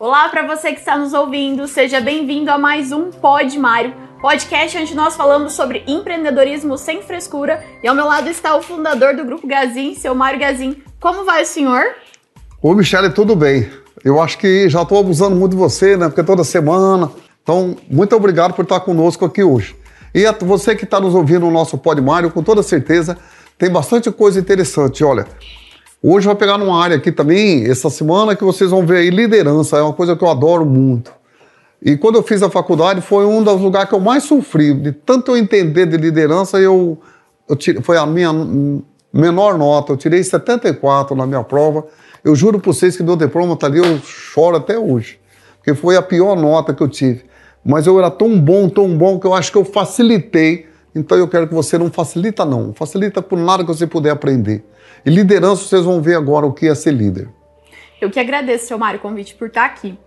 Olá para você que está nos ouvindo, seja bem-vindo a mais um Pod Mário, podcast onde nós falamos sobre empreendedorismo sem frescura. E ao meu lado está o fundador do Grupo Gazin, seu Mário Gazin. Como vai o senhor? Ô, Michele, tudo bem. Eu acho que já estou abusando muito de você, né? Porque toda semana. Então, muito obrigado por estar conosco aqui hoje. E a você que está nos ouvindo no nosso Pod Mário, com toda certeza, tem bastante coisa interessante. Olha, Hoje vai pegar numa área aqui também, essa semana, que vocês vão ver aí liderança, é uma coisa que eu adoro muito. E quando eu fiz a faculdade, foi um dos lugares que eu mais sofri. De tanto eu entender de liderança, eu, eu foi a minha menor nota. Eu tirei 74 na minha prova. Eu juro para vocês que meu diploma está ali, eu choro até hoje. Porque foi a pior nota que eu tive. Mas eu era tão bom, tão bom, que eu acho que eu facilitei. Então eu quero que você não facilita, não. Facilita por nada que você puder aprender. E liderança, vocês vão ver agora o que é ser líder. Eu que agradeço, seu Mário, o convite por estar aqui.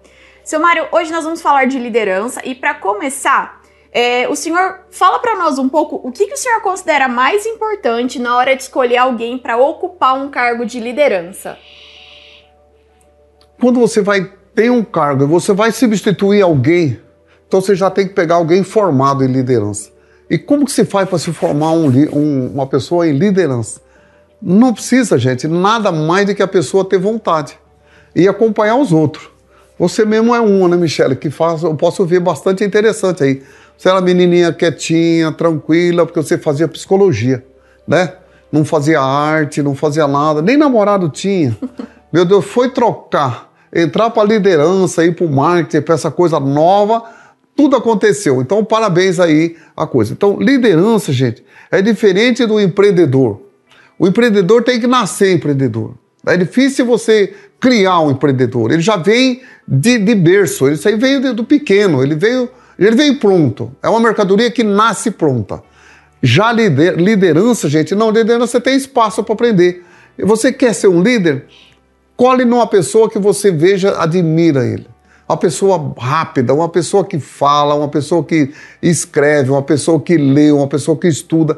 Seu Mário, hoje nós vamos falar de liderança e para começar, é, o senhor fala para nós um pouco o que, que o senhor considera mais importante na hora de escolher alguém para ocupar um cargo de liderança. Quando você vai ter um cargo e você vai substituir alguém, então você já tem que pegar alguém formado em liderança. E como que se faz para se formar um, um, uma pessoa em liderança? Não precisa, gente, nada mais do que a pessoa ter vontade e acompanhar os outros. Você mesmo é uma, né, Michele, que faz, eu posso ver bastante interessante aí. Você era menininha quietinha, tranquila, porque você fazia psicologia, né? Não fazia arte, não fazia nada, nem namorado tinha. Meu Deus, foi trocar, entrar para liderança, ir para o marketing, para essa coisa nova, tudo aconteceu. Então, parabéns aí a coisa. Então, liderança, gente, é diferente do empreendedor. O empreendedor tem que nascer empreendedor. É difícil você criar um empreendedor. Ele já vem de, de berço, isso aí veio do pequeno, ele veio, ele veio pronto. É uma mercadoria que nasce pronta. Já lider, liderança, gente, não, liderança você tem espaço para aprender. E você quer ser um líder? Cole numa pessoa que você veja, admira ele uma pessoa rápida, uma pessoa que fala, uma pessoa que escreve, uma pessoa que lê, uma pessoa que estuda.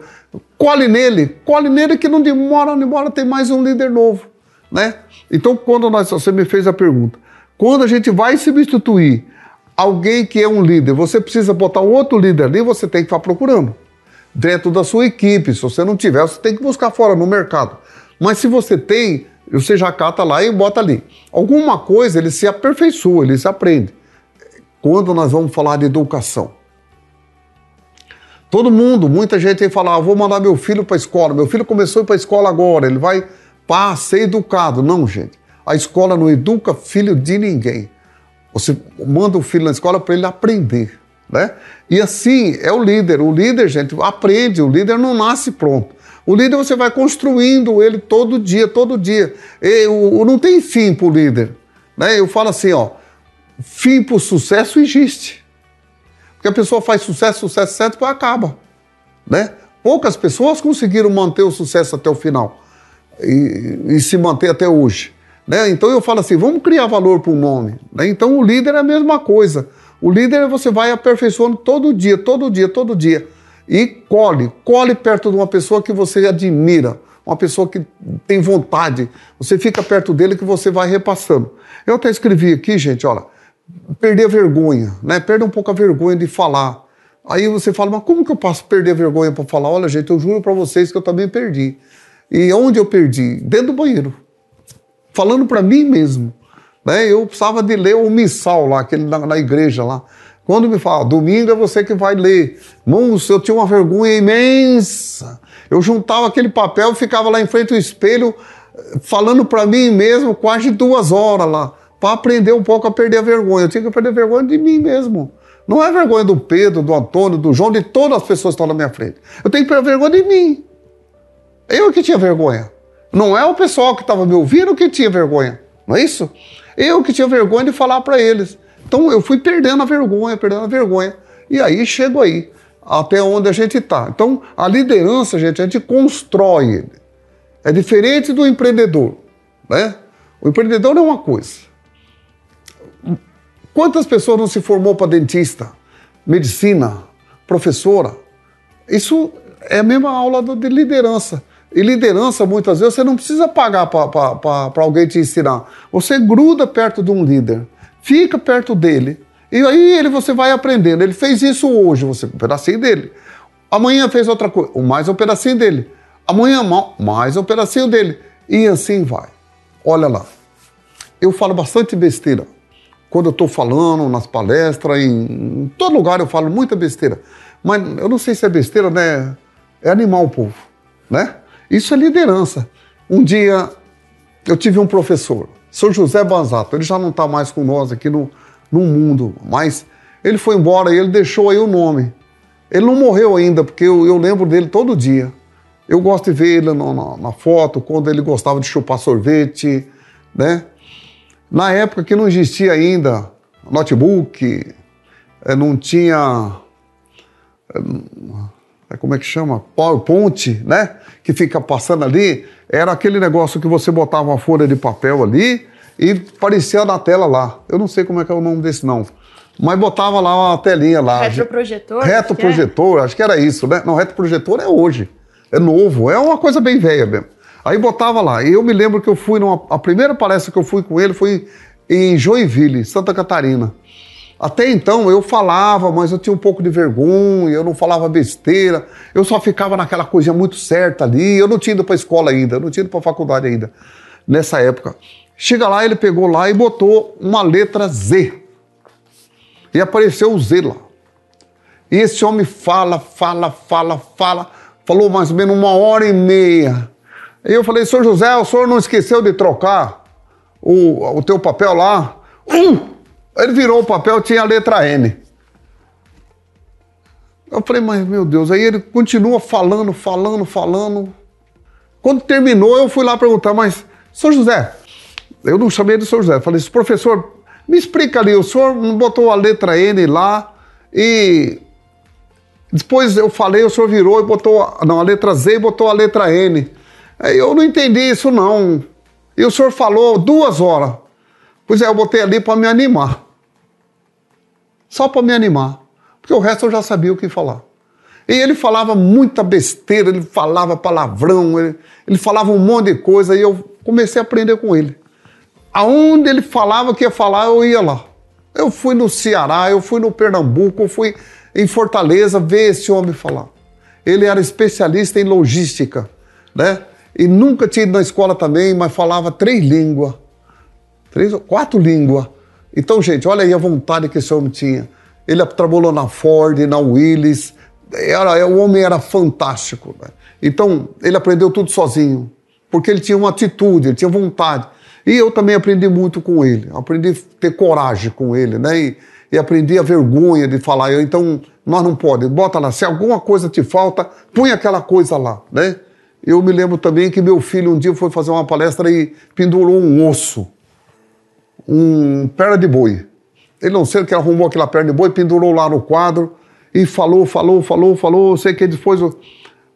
Colhe nele, colhe nele que não demora, não demora, tem mais um líder novo, né? Então, quando nós, você me fez a pergunta, quando a gente vai substituir alguém que é um líder, você precisa botar outro líder ali, você tem que estar procurando dentro da sua equipe. Se você não tiver, você tem que buscar fora no mercado. Mas se você tem, você já cata lá e bota ali. Alguma coisa ele se aperfeiçoa, ele se aprende. Quando nós vamos falar de educação. Todo mundo, muita gente aí fala, ah, vou mandar meu filho para a escola. Meu filho começou a ir para a escola agora, ele vai para ser educado. Não, gente. A escola não educa filho de ninguém. Você manda o filho na escola para ele aprender, né? E assim é o líder. O líder, gente, aprende. O líder não nasce pronto. O líder você vai construindo ele todo dia, todo dia. E, o, não tem fim para o líder. Né? Eu falo assim, ó, fim para o sucesso existe. Porque a pessoa faz sucesso, sucesso certo, depois acaba. Né? Poucas pessoas conseguiram manter o sucesso até o final e, e se manter até hoje. Né? Então eu falo assim, vamos criar valor para o nome. Né? Então o líder é a mesma coisa. O líder você vai aperfeiçoando todo dia, todo dia, todo dia e colhe, colhe perto de uma pessoa que você admira, uma pessoa que tem vontade. Você fica perto dele que você vai repassando. Eu até escrevi aqui, gente, olha, perder a vergonha, né? Perder um pouco a vergonha de falar. Aí você fala, mas como que eu posso perder a vergonha para falar? Olha, gente, eu juro para vocês que eu também perdi. E onde eu perdi? Dentro do banheiro. Falando para mim mesmo. Né? Eu precisava de ler o missal lá, aquele na, na igreja lá. Quando me fala, domingo é você que vai ler. Moço, eu tinha uma vergonha imensa. Eu juntava aquele papel, ficava lá em frente ao espelho, falando para mim mesmo quase duas horas lá, para aprender um pouco a perder a vergonha. Eu tinha que perder a vergonha de mim mesmo. Não é vergonha do Pedro, do Antônio, do João, de todas as pessoas que estão na minha frente. Eu tenho que perder a vergonha de mim. Eu que tinha vergonha. Não é o pessoal que estava me ouvindo que tinha vergonha. Não é isso? Eu que tinha vergonha de falar para eles. Então eu fui perdendo a vergonha, perdendo a vergonha. E aí chego aí, até onde a gente está. Então a liderança, gente, a gente constrói. É diferente do empreendedor. Né? O empreendedor é uma coisa. Quantas pessoas não se formou para dentista, medicina, professora? Isso é a mesma aula de liderança. E liderança, muitas vezes, você não precisa pagar para alguém te ensinar. Você gruda perto de um líder Fica perto dele. E aí ele você vai aprendendo. Ele fez isso hoje, você um pedacinho dele. Amanhã fez outra coisa, mais um pedacinho dele. Amanhã mais um pedacinho dele. E assim vai. Olha lá. Eu falo bastante besteira. Quando eu estou falando nas palestras, em, todo lugar eu falo muita besteira. Mas eu não sei se é besteira, né? É animar o povo, né? Isso é liderança. Um dia eu tive um professor, Sr. José Banzato, ele já não está mais com nós aqui no, no mundo, mas ele foi embora e ele deixou aí o nome. Ele não morreu ainda, porque eu, eu lembro dele todo dia. Eu gosto de ver ele na, na, na, foto, quando ele gostava de chupar sorvete, né? Na época que não existia ainda notebook, eh, não tinha é, como é que chama? PowerPoint, né? Que fica passando ali. Era aquele negócio que você botava uma folha de papel ali e parecia na tela lá. Eu não sei como é que é o nome desse não. Mas botava lá uma telinha lá. Retroprojetor? Retroprojetor, acho que era isso, né? Não, retroprojetor é hoje. É novo, é uma coisa bem velha mesmo. Aí botava lá. E eu me lembro que eu fui numa. A primeira palestra que eu fui com ele foi em Joinville, Santa Catarina. Até então eu falava, mas eu tinha um pouco de vergonha, eu não falava besteira, eu só ficava naquela coisinha muito certa ali. Eu não tinha ido para escola ainda, eu não tinha ido para faculdade ainda, nessa época. Chega lá, ele pegou lá e botou uma letra Z. E apareceu o Z lá. E esse homem fala, fala, fala, fala, falou mais ou menos uma hora e meia. E eu falei, senhor José, o senhor não esqueceu de trocar o, o teu papel lá? Ele virou o papel, tinha a letra N. Eu falei, mas meu Deus, aí ele continua falando, falando, falando. Quando terminou, eu fui lá perguntar, mas, São José, eu não chamei de São José, falei, professor, me explica ali, o senhor botou a letra N lá e depois eu falei, o senhor virou e botou, não, a letra Z e botou a letra N. Aí eu não entendi isso não. E o senhor falou duas horas. Pois é, eu botei ali para me animar só para me animar, porque o resto eu já sabia o que falar. E ele falava muita besteira, ele falava palavrão, ele, ele falava um monte de coisa e eu comecei a aprender com ele. Aonde ele falava que ia falar, eu ia lá. Eu fui no Ceará, eu fui no Pernambuco, eu fui em Fortaleza ver esse homem falar. Ele era especialista em logística, né? E nunca tinha ido na escola também, mas falava três línguas. Três, quatro línguas. Então, gente, olha aí a vontade que esse homem tinha. Ele trabalhou na Ford, na Willis. Era, o homem era fantástico. Né? Então, ele aprendeu tudo sozinho, porque ele tinha uma atitude, ele tinha vontade. E eu também aprendi muito com ele. Aprendi a ter coragem com ele, né? E, e aprendi a vergonha de falar. Então, nós não podemos. Bota lá, se alguma coisa te falta, põe aquela coisa lá, né? Eu me lembro também que meu filho um dia foi fazer uma palestra e pendurou um osso um perna de boi. Ele não sei o que arrumou aquela perna de boi, pendurou lá no quadro e falou, falou, falou, falou. Sei que depois o,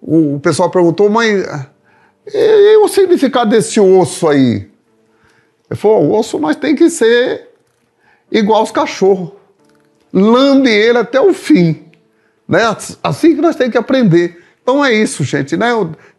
o, pessoal perguntou, mas e, e, o significado desse osso aí? Ele falou: o osso nós tem que ser igual aos cachorros. Lambe ele até o fim. Né? Assim que nós temos que aprender. Então é isso, gente. Né?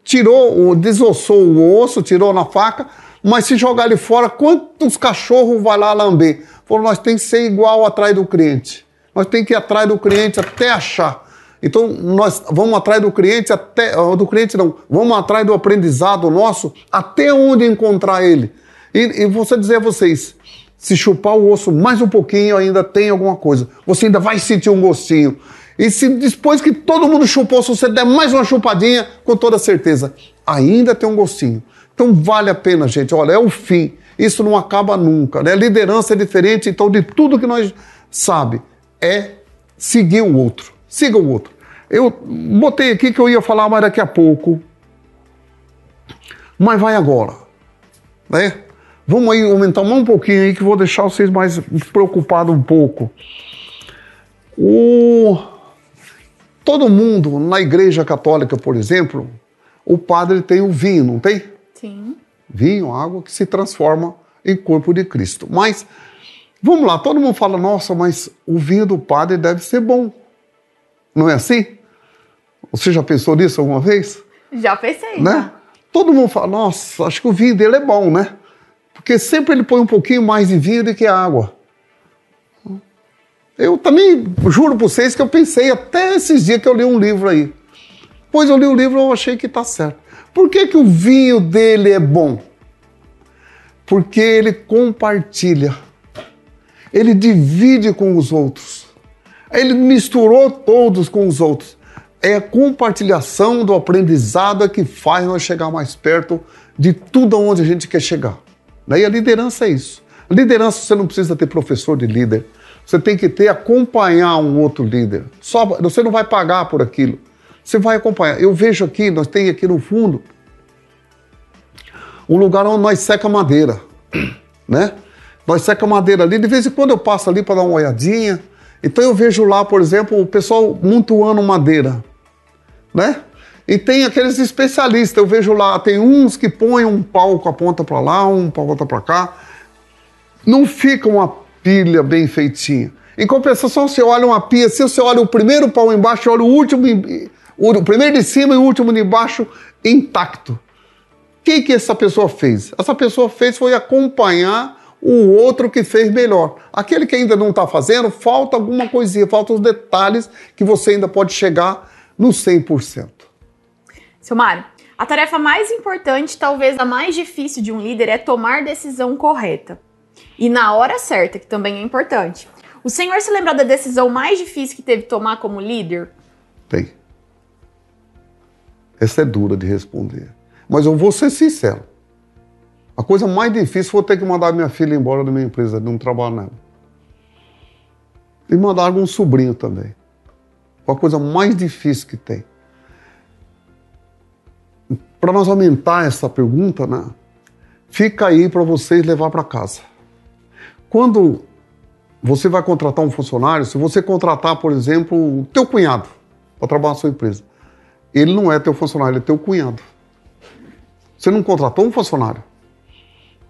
Tirou, desossou o osso, tirou na faca mas se jogar ele fora, quantos cachorros vai lá lamber? Falou, nós tem que ser igual atrás do cliente. Nós tem que ir atrás do cliente até achar. Então, nós vamos atrás do cliente até. Do cliente não, vamos atrás do aprendizado nosso até onde encontrar ele. E, e você dizer a vocês, se chupar o osso mais um pouquinho, ainda tem alguma coisa. Você ainda vai sentir um gostinho. E se depois que todo mundo chupou, se você der mais uma chupadinha, com toda certeza, ainda tem um gostinho. Então vale a pena, gente. Olha, é o fim. Isso não acaba nunca. Né? Liderança é diferente, então, de tudo que nós sabe é seguir o outro. Siga o outro. Eu botei aqui que eu ia falar mais daqui a pouco. Mas vai agora. Né? Vamos aí aumentar mais um pouquinho aí que vou deixar vocês mais preocupados um pouco. O... Todo mundo na igreja católica, por exemplo, o padre tem o vinho, não tem? Sim. Vinho, água que se transforma em corpo de Cristo. Mas, vamos lá, todo mundo fala, nossa, mas o vinho do padre deve ser bom. Não é assim? Você já pensou nisso alguma vez? Já pensei. Né? Já. Todo mundo fala, nossa, acho que o vinho dele é bom, né? Porque sempre ele põe um pouquinho mais de vinho do que água. Eu também juro para vocês que eu pensei até esses dias que eu li um livro aí. Pois eu li o livro, eu achei que está certo. Por que, que o vinho dele é bom? Porque ele compartilha, ele divide com os outros, ele misturou todos com os outros. É a compartilhação do aprendizado que faz nós chegar mais perto de tudo onde a gente quer chegar. E a liderança é isso. A liderança você não precisa ter professor de líder. Você tem que ter acompanhar um outro líder. Só, você não vai pagar por aquilo. Você vai acompanhar. Eu vejo aqui, nós temos aqui no fundo um lugar onde nós seca madeira, né? Nós seca madeira ali. De vez em quando eu passo ali para dar uma olhadinha. Então eu vejo lá, por exemplo, o pessoal montuando madeira, né? E tem aqueles especialistas, eu vejo lá, tem uns que põem um pau com a ponta para lá, um com a ponta para cá. Não fica uma pilha bem feitinha. Em compensação, você olha uma pia, se você olha o primeiro pau embaixo, olha o último, o primeiro de cima e o último de baixo intacto. O que, que essa pessoa fez? Essa pessoa fez foi acompanhar o outro que fez melhor. Aquele que ainda não está fazendo, falta alguma coisinha, faltam os detalhes que você ainda pode chegar no 100%. Seu Mário, a tarefa mais importante, talvez a mais difícil de um líder, é tomar decisão correta. E na hora certa, que também é importante. O senhor se lembra da decisão mais difícil que teve que tomar como líder? Tem. Essa é dura de responder. Mas eu vou ser sincero. A coisa mais difícil foi ter que mandar minha filha embora da minha empresa, de um trabalho nela. E mandar algum sobrinho também. Foi a coisa mais difícil que tem para nós aumentar essa pergunta, né, fica aí para vocês levar para casa. Quando você vai contratar um funcionário, se você contratar, por exemplo, o teu cunhado para trabalhar na sua empresa, ele não é teu funcionário, ele é teu cunhado. Você não contratou um funcionário,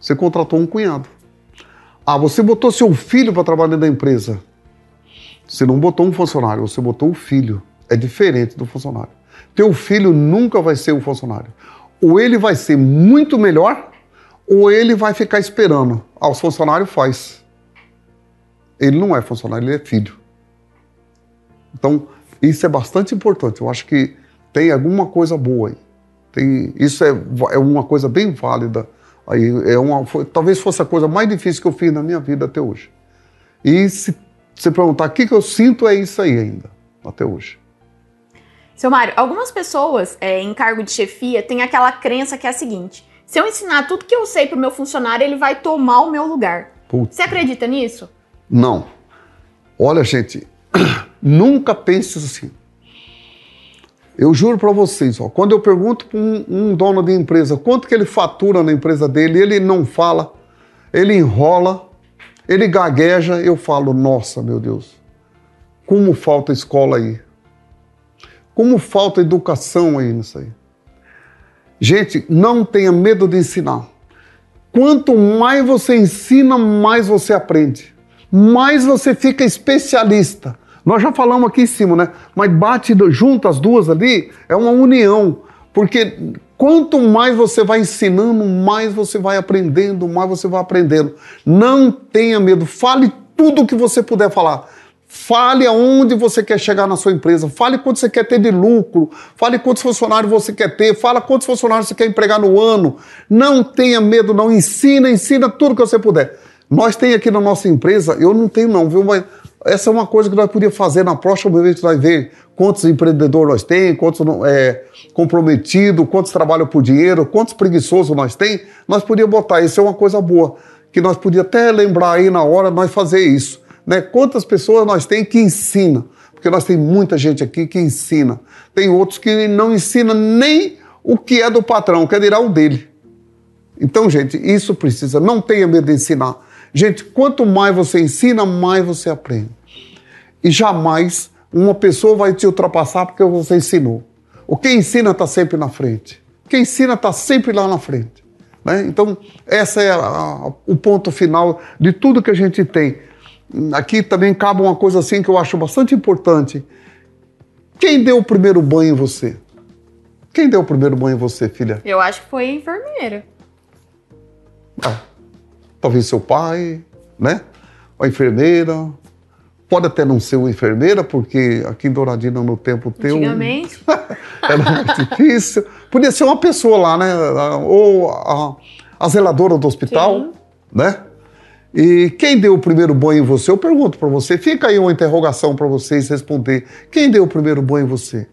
você contratou um cunhado. Ah, você botou seu filho para trabalhar da empresa. Você não botou um funcionário, você botou o filho. É diferente do funcionário. Teu filho nunca vai ser um funcionário. Ou ele vai ser muito melhor, ou ele vai ficar esperando. Ah, o funcionário faz. Ele não é funcionário, ele é filho. Então, isso é bastante importante. Eu acho que tem alguma coisa boa aí. Tem, isso é, é uma coisa bem válida. Aí é uma, foi, talvez fosse a coisa mais difícil que eu fiz na minha vida até hoje. E se você perguntar o que, que eu sinto, é isso aí ainda, até hoje. Seu Mário, algumas pessoas é, em cargo de chefia têm aquela crença que é a seguinte: se eu ensinar tudo que eu sei pro meu funcionário, ele vai tomar o meu lugar. Putz. Você acredita nisso? Não. Olha, gente, nunca pense assim. Eu juro para vocês, ó, quando eu pergunto para um, um, dono de empresa quanto que ele fatura na empresa dele, ele não fala, ele enrola, ele gagueja, eu falo, nossa, meu Deus, como falta escola aí. Como falta educação aí nisso aí. Gente, não tenha medo de ensinar. Quanto mais você ensina, mais você aprende. Mais você fica especialista. Nós já falamos aqui em cima, né? Mas bate junto as duas ali, é uma união. Porque quanto mais você vai ensinando, mais você vai aprendendo, mais você vai aprendendo. Não tenha medo, fale tudo o que você puder falar. Fale aonde você quer chegar na sua empresa. Fale quanto você quer ter de lucro. Fale quantos funcionários você quer ter. Fala quantos funcionários você quer empregar no ano. Não tenha medo, não. Ensina, ensina tudo que você puder. Nós tem aqui na nossa empresa, eu não tenho não, viu? Mas essa é uma coisa que nós podíamos fazer na próxima vez que nós ver quantos empreendedores nós tem, quantos é, comprometidos, quantos trabalham por dinheiro, quantos preguiçosos nós tem. Nós podíamos botar. Isso é uma coisa boa. Que nós podíamos até lembrar aí na hora nós fazer isso. Né? Quantas pessoas nós tem que ensina? Porque nós tem muita gente aqui que ensina. Tem outros que não ensinam nem o que é do patrão, quer dirá o dele. Então, gente, isso precisa. Não tenha medo de ensinar. Gente, quanto mais você ensina, mais você aprende. E jamais uma pessoa vai te ultrapassar porque você ensinou. O que ensina está sempre na frente. Quem ensina está sempre lá na frente. Né? Então, esse é a, a, o ponto final de tudo que a gente tem aqui também cabe uma coisa assim que eu acho bastante importante. Quem deu o primeiro banho em você? Quem deu o primeiro banho em você, filha? Eu acho que foi a enfermeira. Ah, talvez seu pai, né? A enfermeira. Pode até não ser uma enfermeira, porque aqui em Douradina no tempo teu. Antigamente. era mais difícil. Podia ser uma pessoa lá, né? Ou a, a zeladora do hospital, Sim. né? E quem deu o primeiro banho em você? Eu pergunto para você. Fica aí uma interrogação para vocês responder. Quem deu o primeiro banho em você?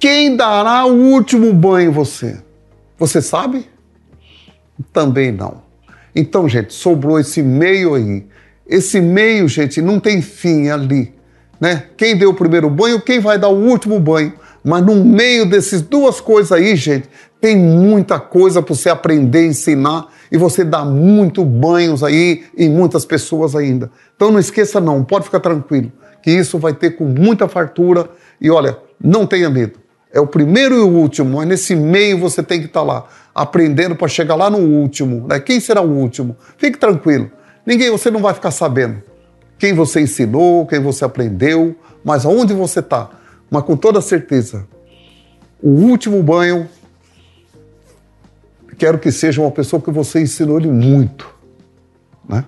Quem dará o último banho em você? Você sabe? Também não. Então, gente, sobrou esse meio aí. Esse meio, gente, não tem fim ali, né? Quem deu o primeiro banho, quem vai dar o último banho. Mas no meio dessas duas coisas aí, gente, tem muita coisa para você aprender, ensinar e você dá muito banhos aí em muitas pessoas ainda. Então não esqueça não, pode ficar tranquilo, que isso vai ter com muita fartura e olha, não tenha medo. É o primeiro e o último, mas nesse meio você tem que estar lá, aprendendo para chegar lá no último. Né? Quem será o último? Fique tranquilo. Ninguém, você não vai ficar sabendo quem você ensinou, quem você aprendeu, mas aonde você está. Mas com toda certeza, o último banho, quero que seja uma pessoa que você ensinou ele muito. Né?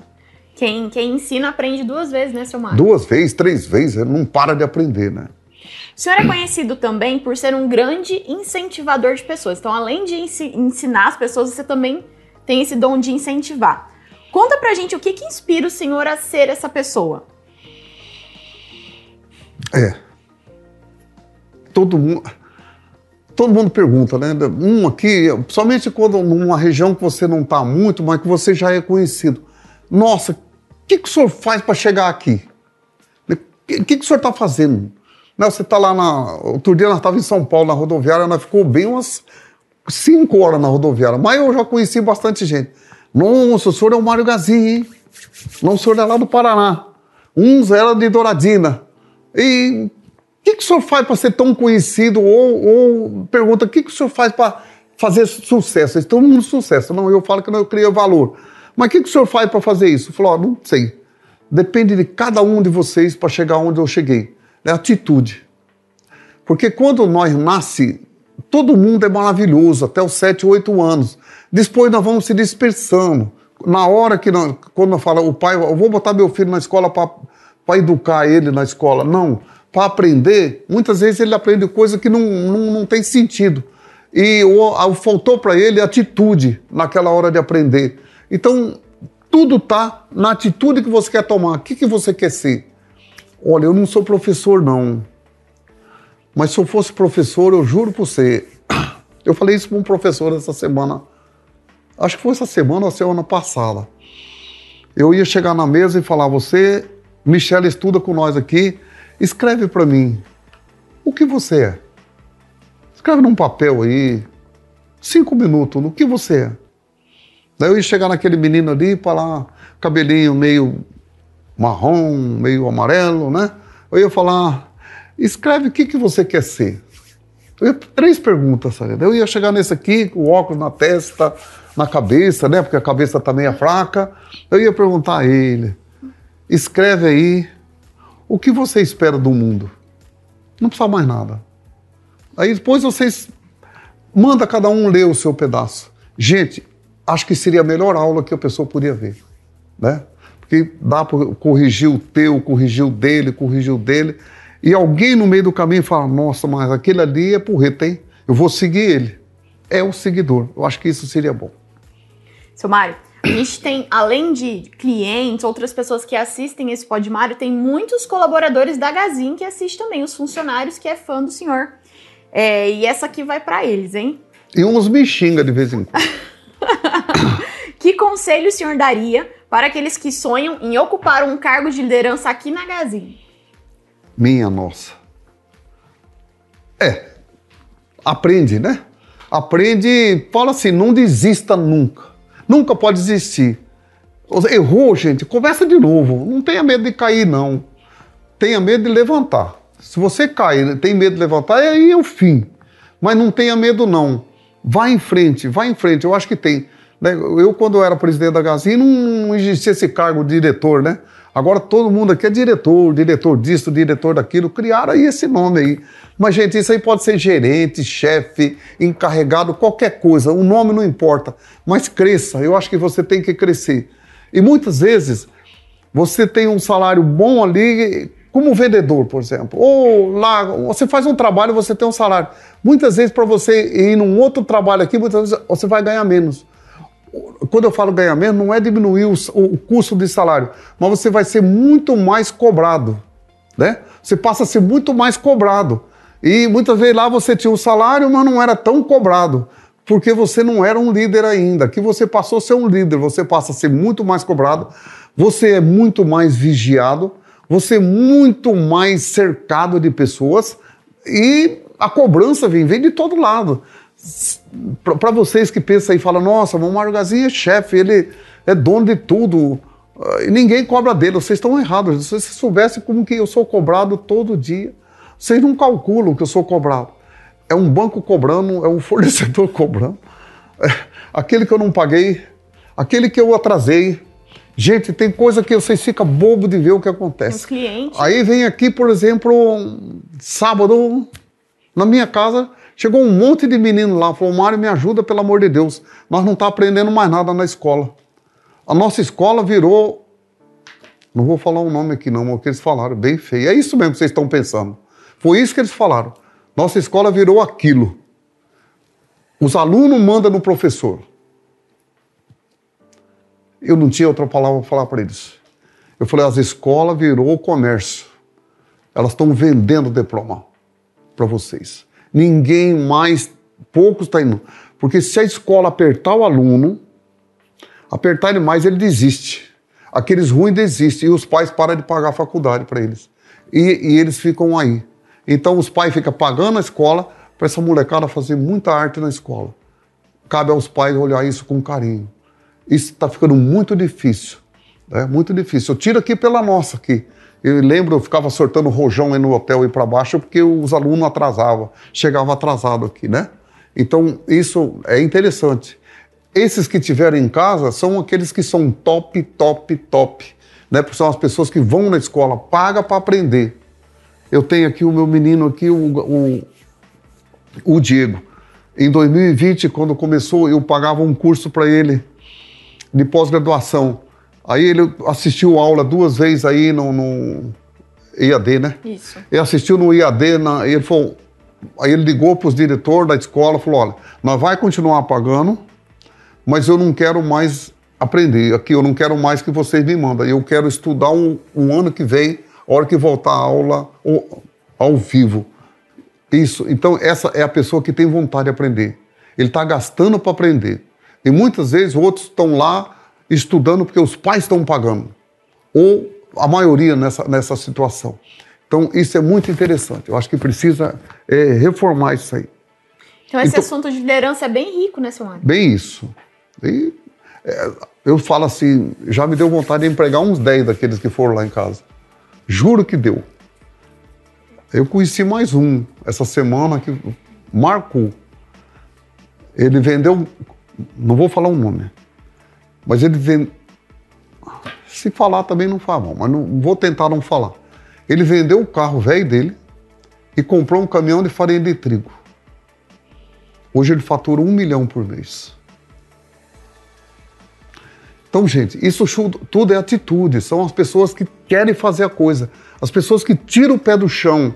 Quem, quem ensina aprende duas vezes, né, seu Mário? Duas vezes, três vezes, não para de aprender, né? O senhor é conhecido também por ser um grande incentivador de pessoas. Então, além de ensi- ensinar as pessoas, você também tem esse dom de incentivar. Conta pra gente o que, que inspira o senhor a ser essa pessoa. É. Todo mundo. Todo mundo pergunta, né? Um aqui, somente quando numa região que você não está muito, mas que você já é conhecido. Nossa, o que, que o senhor faz para chegar aqui? O que, que, que o senhor está fazendo? Né, Você está lá na. Outro dia nós estávamos em São Paulo, na rodoviária, nós ficou bem umas cinco horas na rodoviária, mas eu já conheci bastante gente. Nossa, o senhor é o Mário Gazin, hein? Não, o senhor é lá do Paraná. Uns era de Douradina. E o que, que o senhor faz para ser tão conhecido? Ou, ou pergunta, o que, que o senhor faz para fazer sucesso? Todo mundo sucesso. Não, eu falo que não, eu crio valor. Mas o que, que o senhor faz para fazer isso? Eu falo, ó, não sei. Depende de cada um de vocês para chegar onde eu cheguei. É atitude. Porque quando nós nasce, todo mundo é maravilhoso, até os 7, 8 anos. Depois nós vamos se dispersando. Na hora que, nós, quando eu falo, o pai, eu vou botar meu filho na escola para educar ele na escola. Não, para aprender, muitas vezes ele aprende coisa que não, não, não tem sentido. E o, faltou para ele atitude naquela hora de aprender. Então, tudo está na atitude que você quer tomar. O que, que você quer ser? Olha, eu não sou professor, não. Mas se eu fosse professor, eu juro por você. Eu falei isso para um professor essa semana. Acho que foi essa semana ou semana passada. Eu ia chegar na mesa e falar: Você, Michelle, estuda com nós aqui. Escreve para mim. O que você é? Escreve num papel aí. Cinco minutos. No que você é? Daí eu ia chegar naquele menino ali e falar: cabelinho meio marrom, meio amarelo, né? Eu ia falar, escreve o que, que você quer ser. Eu ia, três perguntas, sabe? Eu ia chegar nesse aqui, com o óculos na testa, na cabeça, né? Porque a cabeça tá meio fraca. Eu ia perguntar a ele, escreve aí, o que você espera do mundo? Não precisa mais nada. Aí depois vocês, manda cada um ler o seu pedaço. Gente, acho que seria a melhor aula que a pessoa podia ver, né? Porque dá para corrigir o teu, corrigir o dele, corrigir o dele, e alguém no meio do caminho fala, nossa, mas aquele ali é porreta, hein? Eu vou seguir ele. É o seguidor. Eu acho que isso seria bom. Seu Mário, a gente tem, além de clientes, outras pessoas que assistem esse Pod Mário, tem muitos colaboradores da Gazin que assistem também, os funcionários que é fã do senhor. É, e essa aqui vai para eles, hein? E uns me xingam de vez em quando. que conselho o senhor daria para aqueles que sonham em ocupar um cargo de liderança aqui na Gazin? Minha nossa. É. Aprende, né? Aprende, fala assim, não desista nunca. Nunca pode desistir. Errou, gente, começa de novo. Não tenha medo de cair, não. Tenha medo de levantar. Se você cair, tem medo de levantar, aí é o fim. Mas não tenha medo, não. Vai em frente, vai em frente. Eu acho que tem. Eu, quando era presidente da Gazin, não existia esse cargo de diretor, né? Agora todo mundo aqui é diretor, diretor disso, diretor daquilo. Criaram aí esse nome aí. Mas, gente, isso aí pode ser gerente, chefe, encarregado, qualquer coisa. O nome não importa. Mas cresça. Eu acho que você tem que crescer. E muitas vezes você tem um salário bom ali, como vendedor, por exemplo. Ou lá, você faz um trabalho, você tem um salário. Muitas vezes, para você ir num outro trabalho aqui, muitas vezes você vai ganhar menos. Quando eu falo ganhar menos, não é diminuir o, o custo de salário, mas você vai ser muito mais cobrado. Né? Você passa a ser muito mais cobrado. E muitas vezes lá você tinha um salário, mas não era tão cobrado porque você não era um líder ainda. Que você passou a ser um líder, você passa a ser muito mais cobrado, você é muito mais vigiado, você é muito mais cercado de pessoas e a cobrança vem, vem de todo lado. Para vocês que pensam e falam, nossa, o Mário Gazinha é chefe, ele é dono de tudo, ah, e ninguém cobra dele, vocês estão errados. Se vocês soubessem como que eu sou cobrado todo dia, vocês não calculam que eu sou cobrado é um banco cobrando, é um fornecedor cobrando, é aquele que eu não paguei, aquele que eu atrasei. Gente, tem coisa que vocês ficam bobo de ver o que acontece. Os clientes. Aí vem aqui, por exemplo, um sábado, na minha casa, chegou um monte de menino lá, falou, Mário, me ajuda, pelo amor de Deus. Nós não estamos tá aprendendo mais nada na escola. A nossa escola virou, não vou falar o nome aqui não, mas o que eles falaram, bem feio. É isso mesmo que vocês estão pensando. Foi isso que eles falaram. Nossa escola virou aquilo. Os alunos mandam no professor. Eu não tinha outra palavra para falar para eles. Eu falei, as escolas virou comércio. Elas estão vendendo diploma para vocês. Ninguém mais, poucos está indo. Porque se a escola apertar o aluno, apertar ele mais, ele desiste. Aqueles ruins desistem e os pais param de pagar a faculdade para eles. E, e eles ficam aí. Então os pais ficam pagando a escola para essa molecada fazer muita arte na escola. Cabe aos pais olhar isso com carinho. Isso está ficando muito difícil. Né? Muito difícil. Eu tiro aqui pela nossa aqui. Eu lembro, eu ficava sortando rojão aí no hotel e para baixo porque os alunos atrasavam, chegavam atrasado aqui, né? Então, isso é interessante. Esses que tiveram em casa são aqueles que são top, top, top, né? Porque são as pessoas que vão na escola, paga para aprender. Eu tenho aqui o meu menino aqui, o, o, o Diego. Em 2020, quando começou, eu pagava um curso para ele de pós-graduação. Aí ele assistiu aula duas vezes aí no, no IAD, né? Isso. Ele assistiu no IAD, na, ele falou, aí ele ligou para os diretores da escola, falou, olha, nós vai continuar pagando, mas eu não quero mais aprender aqui, eu não quero mais que vocês me mandem, eu quero estudar um, um ano que vem a hora que voltar a aula ao, ao vivo. Isso. Então, essa é a pessoa que tem vontade de aprender. Ele está gastando para aprender. E muitas vezes outros estão lá estudando porque os pais estão pagando. Ou a maioria nessa, nessa situação. Então, isso é muito interessante. Eu acho que precisa é, reformar isso aí. Então, esse então, assunto de liderança é bem rico, né, seu Bem isso. E, é, eu falo assim, já me deu vontade de empregar uns 10 daqueles que foram lá em casa. Juro que deu. Eu conheci mais um essa semana que marcou. Ele vendeu, não vou falar o um nome, mas ele vendeu. Se falar também não fala, mas não vou tentar não falar. Ele vendeu o carro velho dele e comprou um caminhão de farinha de trigo. Hoje ele fatura um milhão por mês. Então, gente, isso tudo é atitude, são as pessoas que querem fazer a coisa, as pessoas que tiram o pé do chão,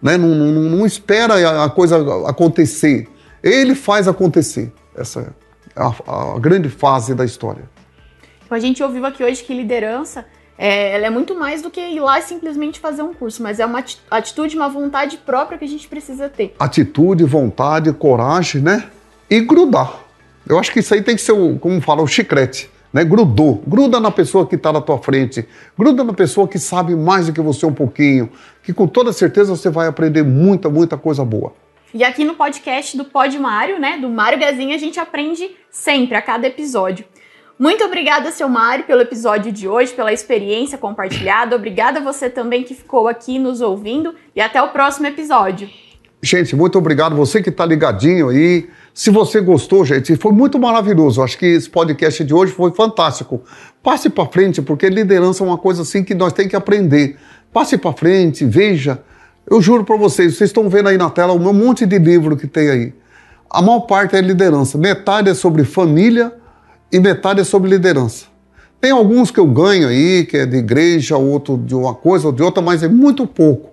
né? não, não, não espera a coisa acontecer, ele faz acontecer. Essa é a, a grande fase da história. Então, a gente ouviu aqui hoje que liderança é, ela é muito mais do que ir lá e simplesmente fazer um curso, mas é uma atitude, uma vontade própria que a gente precisa ter. Atitude, vontade, coragem, né? E grudar. Eu acho que isso aí tem que ser, o, como fala, o chiclete né? Grudou. Gruda na pessoa que está na tua frente. Gruda na pessoa que sabe mais do que você um pouquinho. Que com toda certeza você vai aprender muita, muita coisa boa. E aqui no podcast do Pod Mário, né? Do Mário Gazinha, a gente aprende sempre, a cada episódio. Muito obrigada, seu Mário, pelo episódio de hoje, pela experiência compartilhada. Obrigada a você também que ficou aqui nos ouvindo e até o próximo episódio. Gente, muito obrigado. Você que está ligadinho aí. Se você gostou, gente, foi muito maravilhoso. Acho que esse podcast de hoje foi fantástico. Passe para frente, porque liderança é uma coisa assim que nós temos que aprender. Passe para frente, veja. Eu juro para vocês, vocês estão vendo aí na tela um monte de livro que tem aí. A maior parte é liderança. Metade é sobre família e metade é sobre liderança. Tem alguns que eu ganho aí, que é de igreja, outro de uma coisa ou de outra, mas é muito pouco.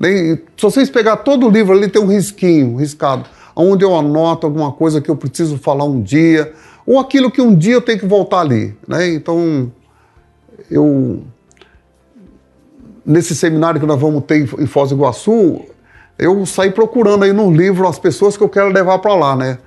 Se vocês pegar todo o livro ali, tem um risquinho, riscado, onde eu anoto alguma coisa que eu preciso falar um dia, ou aquilo que um dia eu tenho que voltar ali. Né? Então, eu. Nesse seminário que nós vamos ter em Foz do Iguaçu, eu saí procurando aí no livro as pessoas que eu quero levar para lá, né?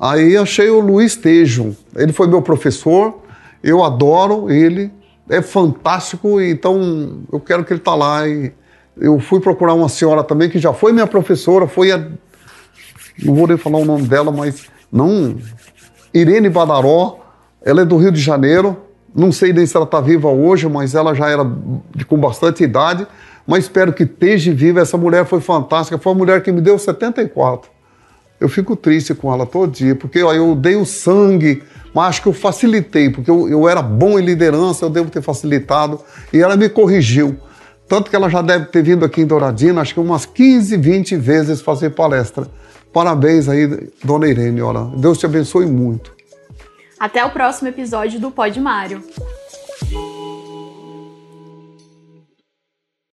Aí achei o Luiz Tejo. Ele foi meu professor, eu adoro ele, é fantástico, então eu quero que ele tá lá. E eu fui procurar uma senhora também que já foi minha professora, foi a. Não vou nem falar o nome dela, mas não. Irene Badaró, ela é do Rio de Janeiro. Não sei nem se ela está viva hoje, mas ela já era de, com bastante idade. Mas espero que esteja viva. Essa mulher foi fantástica. Foi uma mulher que me deu 74. Eu fico triste com ela todo dia, porque ó, eu dei o sangue mas acho que eu facilitei, porque eu, eu era bom em liderança, eu devo ter facilitado, e ela me corrigiu. Tanto que ela já deve ter vindo aqui em Douradina, acho que umas 15, 20 vezes fazer palestra. Parabéns aí, dona Irene, olha. Deus te abençoe muito. Até o próximo episódio do Pod Mário.